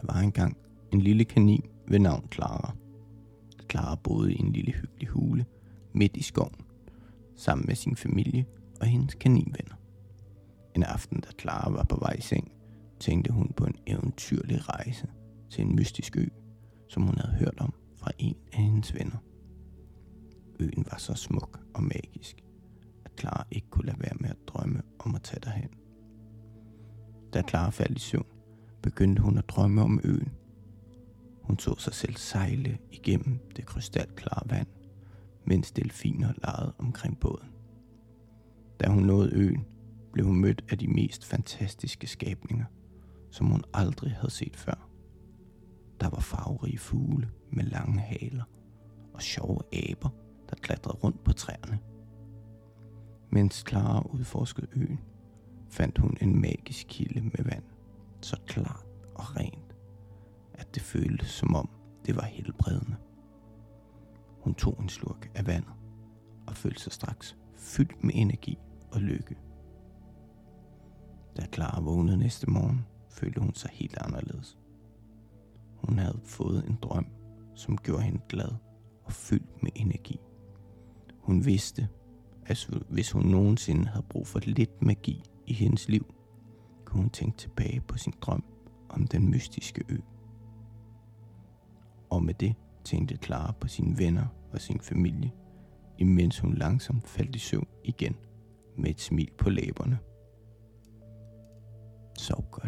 Der var engang en lille kanin ved navn Clara. Clara boede i en lille hyggelig hule midt i skoven, sammen med sin familie og hendes kaninvenner. En aften, da Clara var på vej i seng, tænkte hun på en eventyrlig rejse til en mystisk ø, som hun havde hørt om fra en af hendes venner. Øen var så smuk og magisk, at Clara ikke kunne lade være med at drømme om at tage derhen. Da Clara faldt i søvn, begyndte hun at drømme om øen. Hun så sig selv sejle igennem det krystalklare vand, mens delfiner legede omkring båden. Da hun nåede øen, blev hun mødt af de mest fantastiske skabninger, som hun aldrig havde set før. Der var farverige fugle med lange haler og sjove aber, der klatrede rundt på træerne. Mens Clara udforskede øen, fandt hun en magisk kilde med vand, så klart og rent, at det føltes som om det var helbredende. Hun tog en slurk af vandet og følte sig straks fyldt med energi og lykke. Da Clara vågnede næste morgen, følte hun sig helt anderledes. Hun havde fået en drøm, som gjorde hende glad og fyldt med energi. Hun vidste, at hvis hun nogensinde havde brug for lidt magi i hendes liv, kunne hun tænke tilbage på sin drøm om den mystiske ø. Og med det tænkte Clara på sine venner og sin familie, imens hun langsomt faldt i søvn igen med et smil på læberne. Sov godt.